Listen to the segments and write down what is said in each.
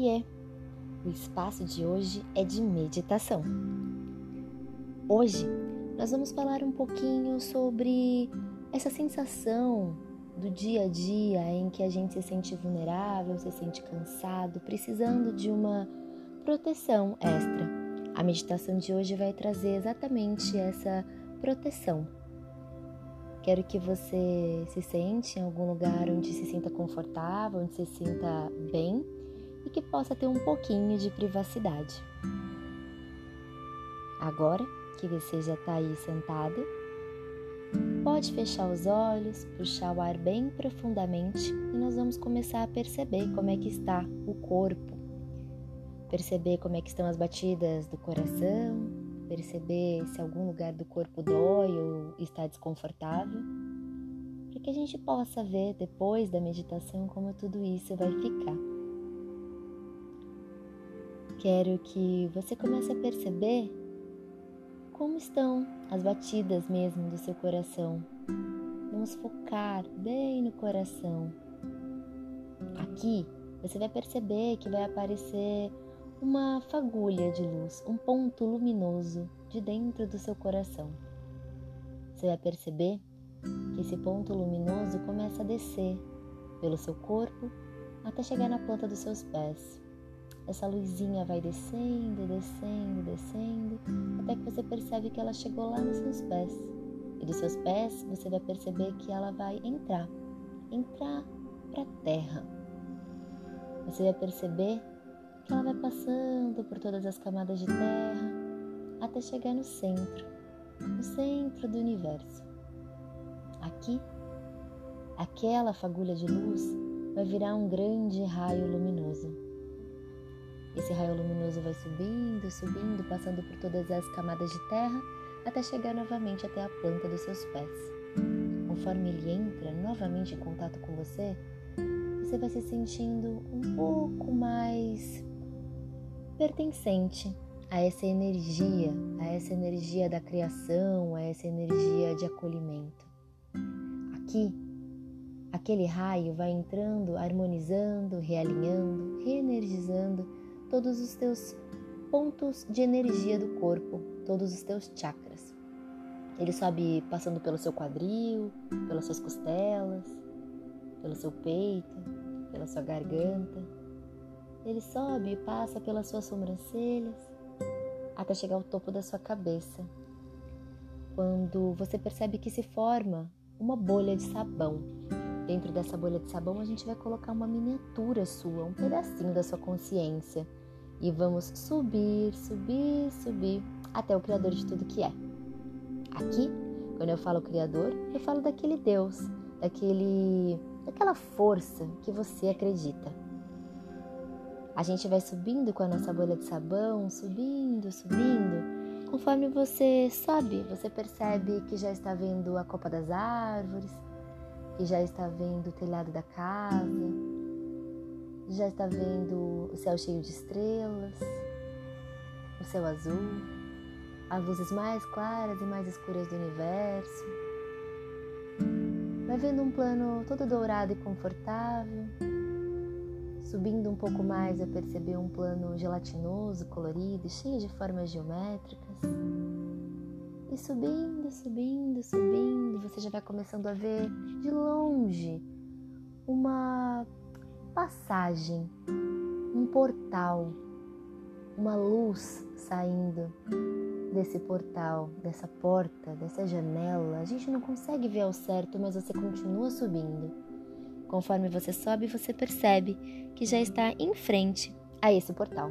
Oiê! O espaço de hoje é de meditação. Hoje nós vamos falar um pouquinho sobre essa sensação do dia a dia em que a gente se sente vulnerável, se sente cansado, precisando de uma proteção extra. A meditação de hoje vai trazer exatamente essa proteção. Quero que você se sente em algum lugar onde se sinta confortável, onde se sinta bem e que possa ter um pouquinho de privacidade. Agora que você já está aí sentada, pode fechar os olhos, puxar o ar bem profundamente e nós vamos começar a perceber como é que está o corpo. Perceber como é que estão as batidas do coração, perceber se algum lugar do corpo dói ou está desconfortável, para que a gente possa ver depois da meditação como tudo isso vai ficar. Quero que você comece a perceber como estão as batidas mesmo do seu coração. Vamos focar bem no coração. Aqui você vai perceber que vai aparecer uma fagulha de luz, um ponto luminoso de dentro do seu coração. Você vai perceber que esse ponto luminoso começa a descer pelo seu corpo até chegar na planta dos seus pés. Essa luzinha vai descendo, descendo, descendo, até que você percebe que ela chegou lá nos seus pés. E dos seus pés você vai perceber que ela vai entrar, entrar para a terra. Você vai perceber que ela vai passando por todas as camadas de terra até chegar no centro, no centro do universo. Aqui, aquela fagulha de luz vai virar um grande raio luminoso. Esse raio luminoso vai subindo, subindo, passando por todas as camadas de terra até chegar novamente até a planta dos seus pés. Conforme ele entra novamente em contato com você, você vai se sentindo um pouco mais pertencente a essa energia, a essa energia da criação, a essa energia de acolhimento. Aqui, aquele raio vai entrando, harmonizando, realinhando, reenergizando todos os teus pontos de energia do corpo, todos os teus chakras. Ele sobe passando pelo seu quadril, pelas suas costelas, pelo seu peito, pela sua garganta. Ele sobe e passa pelas suas sobrancelhas até chegar ao topo da sua cabeça. Quando você percebe que se forma uma bolha de sabão. Dentro dessa bolha de sabão, a gente vai colocar uma miniatura sua, um pedacinho da sua consciência e vamos subir, subir, subir até o Criador de tudo que é. Aqui, quando eu falo Criador, eu falo daquele Deus, daquele, daquela força que você acredita. A gente vai subindo com a nossa bolha de sabão, subindo, subindo. Conforme você sobe, você percebe que já está vendo a copa das árvores, que já está vendo o telhado da casa, já está vendo o céu cheio de estrelas, o céu azul, as luzes mais claras e mais escuras do universo. Vai vendo um plano todo dourado e confortável. Subindo um pouco mais, vai perceber um plano gelatinoso, colorido, cheio de formas geométricas. E subindo, subindo, subindo, você já vai começando a ver de longe uma passagem, um portal, uma luz saindo desse portal, dessa porta, dessa janela. A gente não consegue ver ao certo, mas você continua subindo. Conforme você sobe, você percebe que já está em frente a esse portal.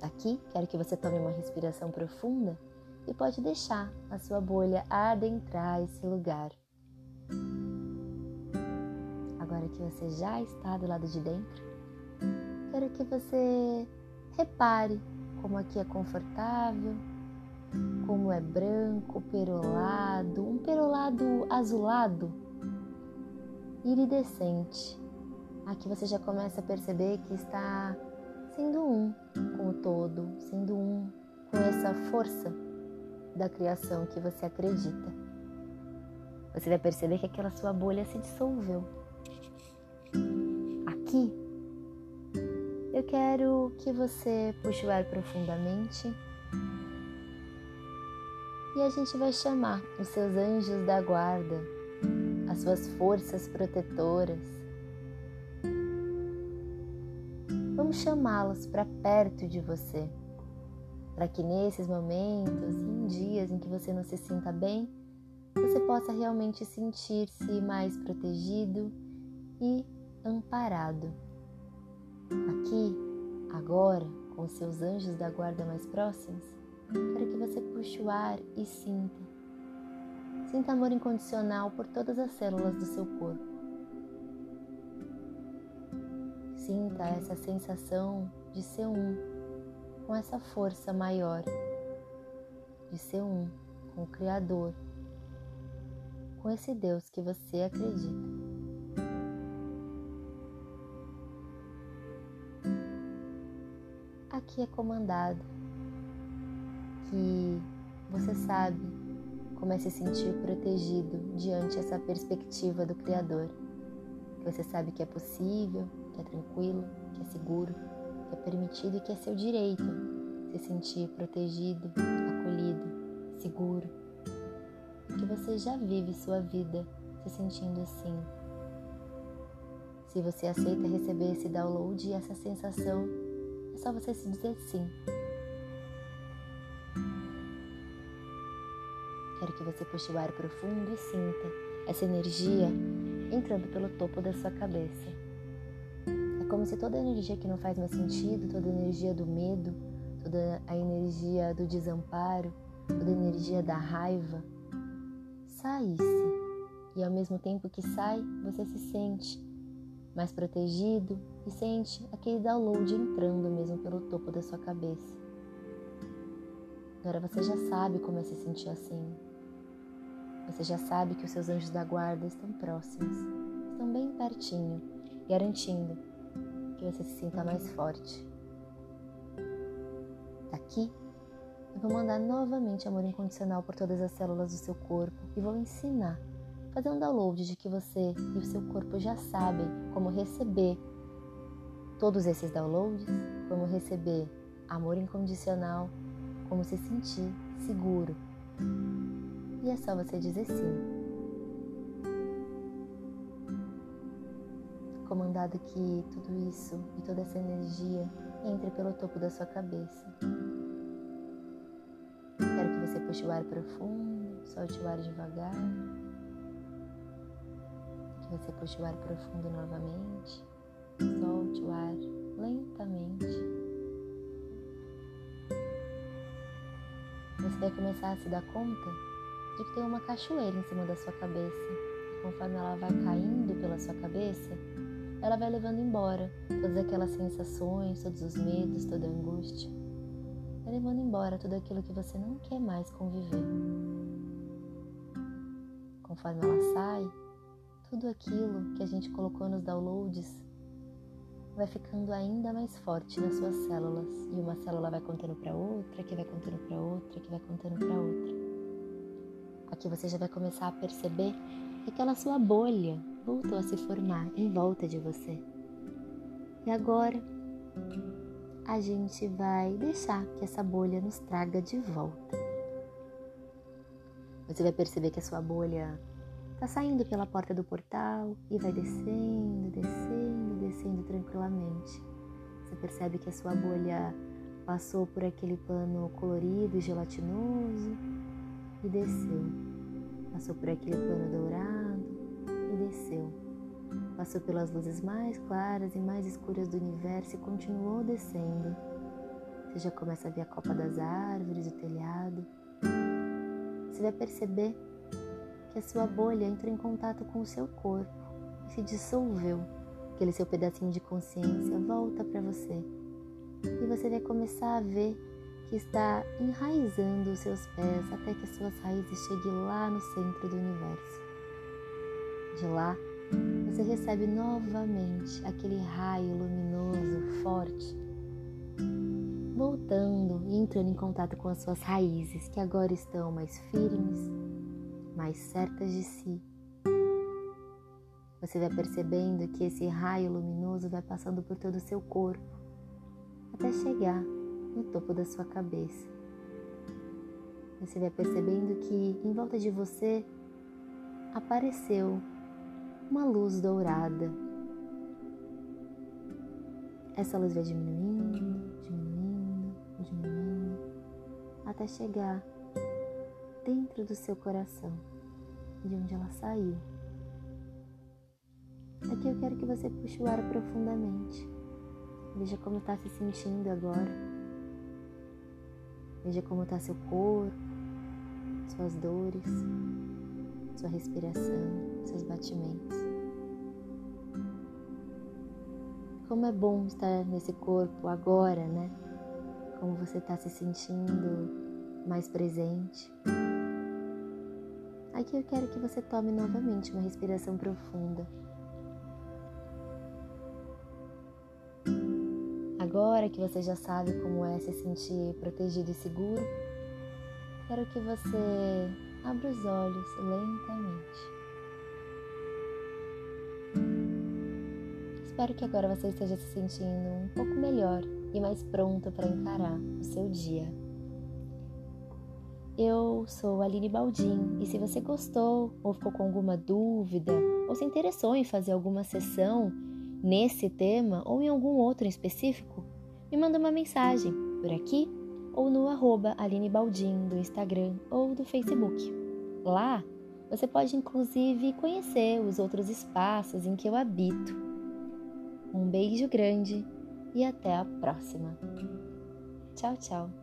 Aqui, quero que você tome uma respiração profunda e pode deixar a sua bolha adentrar esse lugar agora que você já está do lado de dentro, quero que você repare como aqui é confortável, como é branco, perolado, um perolado azulado, iridescente. Aqui você já começa a perceber que está sendo um com o todo, sendo um com essa força da criação que você acredita. Você vai perceber que aquela sua bolha se dissolveu eu quero que você puxe o ar profundamente e a gente vai chamar os seus anjos da guarda, as suas forças protetoras. Vamos chamá-los para perto de você, para que nesses momentos e em dias em que você não se sinta bem, você possa realmente sentir-se mais protegido e amparado. Aqui, agora, com seus anjos da guarda mais próximos, quero que você puxe o ar e sinta. Sinta amor incondicional por todas as células do seu corpo. Sinta essa sensação de ser um com essa força maior, de ser um com o Criador, com esse Deus que você acredita. Aqui é comandado que você sabe como é se sentir protegido diante essa perspectiva do Criador. Que você sabe que é possível, que é tranquilo, que é seguro, que é permitido e que é seu direito se sentir protegido, acolhido, seguro. Que você já vive sua vida se sentindo assim. Se você aceita receber esse download e essa sensação, só você se dizer sim. Quero que você puxe o ar profundo e sinta essa energia entrando pelo topo da sua cabeça. É como se toda a energia que não faz mais sentido, toda a energia do medo, toda a energia do desamparo, toda a energia da raiva saísse. E ao mesmo tempo que sai, você se sente mais protegido e sente aquele download entrando mesmo pelo topo da sua cabeça. Agora você já sabe como é se sentir assim. Você já sabe que os seus anjos da guarda estão próximos, estão bem pertinho, garantindo que você se sinta mais forte. Daqui, eu vou mandar novamente amor incondicional por todas as células do seu corpo e vou ensinar, fazer um download de que você e o seu corpo já sabem como receber todos esses downloads, como receber amor incondicional, como se sentir seguro e é só você dizer sim. Comandado que tudo isso e toda essa energia entre pelo topo da sua cabeça. Quero que você puxe o ar profundo, solte o ar devagar. Que você puxe o ar profundo novamente, solte o ar lentamente. Você vai começar a se dar conta de que tem uma cachoeira em cima da sua cabeça. E conforme ela vai caindo pela sua cabeça, ela vai levando embora todas aquelas sensações, todos os medos, toda a angústia. Vai levando embora tudo aquilo que você não quer mais conviver. Conforme ela sai, tudo aquilo que a gente colocou nos downloads ficando ainda mais forte nas suas células. E uma célula vai contando para outra, que vai contando para outra, que vai contando para outra. Aqui você já vai começar a perceber que aquela sua bolha voltou a se formar em volta de você. E agora a gente vai deixar que essa bolha nos traga de volta. Você vai perceber que a sua bolha está saindo pela porta do portal e vai descendo, descendo, descendo tranquilamente. Você percebe que a sua bolha passou por aquele pano colorido e gelatinoso e desceu. Passou por aquele plano dourado e desceu. Passou pelas luzes mais claras e mais escuras do universo e continuou descendo. Você já começa a ver a copa das árvores, o telhado. Você vai perceber que a sua bolha entrou em contato com o seu corpo e se dissolveu. Aquele seu pedacinho de consciência volta para você. E você vai começar a ver que está enraizando os seus pés até que as suas raízes cheguem lá no centro do universo. De lá, você recebe novamente aquele raio luminoso, forte, voltando e entrando em contato com as suas raízes, que agora estão mais firmes, mais certas de si. Você vai percebendo que esse raio luminoso vai passando por todo o seu corpo até chegar no topo da sua cabeça. Você vai percebendo que em volta de você apareceu uma luz dourada. Essa luz vai diminuindo, diminuindo, diminuindo, até chegar dentro do seu coração, de onde ela saiu. Aqui eu quero que você puxe o ar profundamente. Veja como está se sentindo agora. Veja como está seu corpo, suas dores, sua respiração, seus batimentos. Como é bom estar nesse corpo agora, né? Como você está se sentindo mais presente. Aqui eu quero que você tome novamente uma respiração profunda. Agora que você já sabe como é se sentir protegido e seguro, quero que você abra os olhos lentamente. Espero que agora você esteja se sentindo um pouco melhor e mais pronto para encarar o seu dia. Eu sou Aline Baldin e se você gostou ou ficou com alguma dúvida ou se interessou em fazer alguma sessão nesse tema ou em algum outro em específico, me manda uma mensagem por aqui ou no arroba Aline Baldin do Instagram ou do Facebook. Lá você pode inclusive conhecer os outros espaços em que eu habito. Um beijo grande e até a próxima. Tchau, tchau.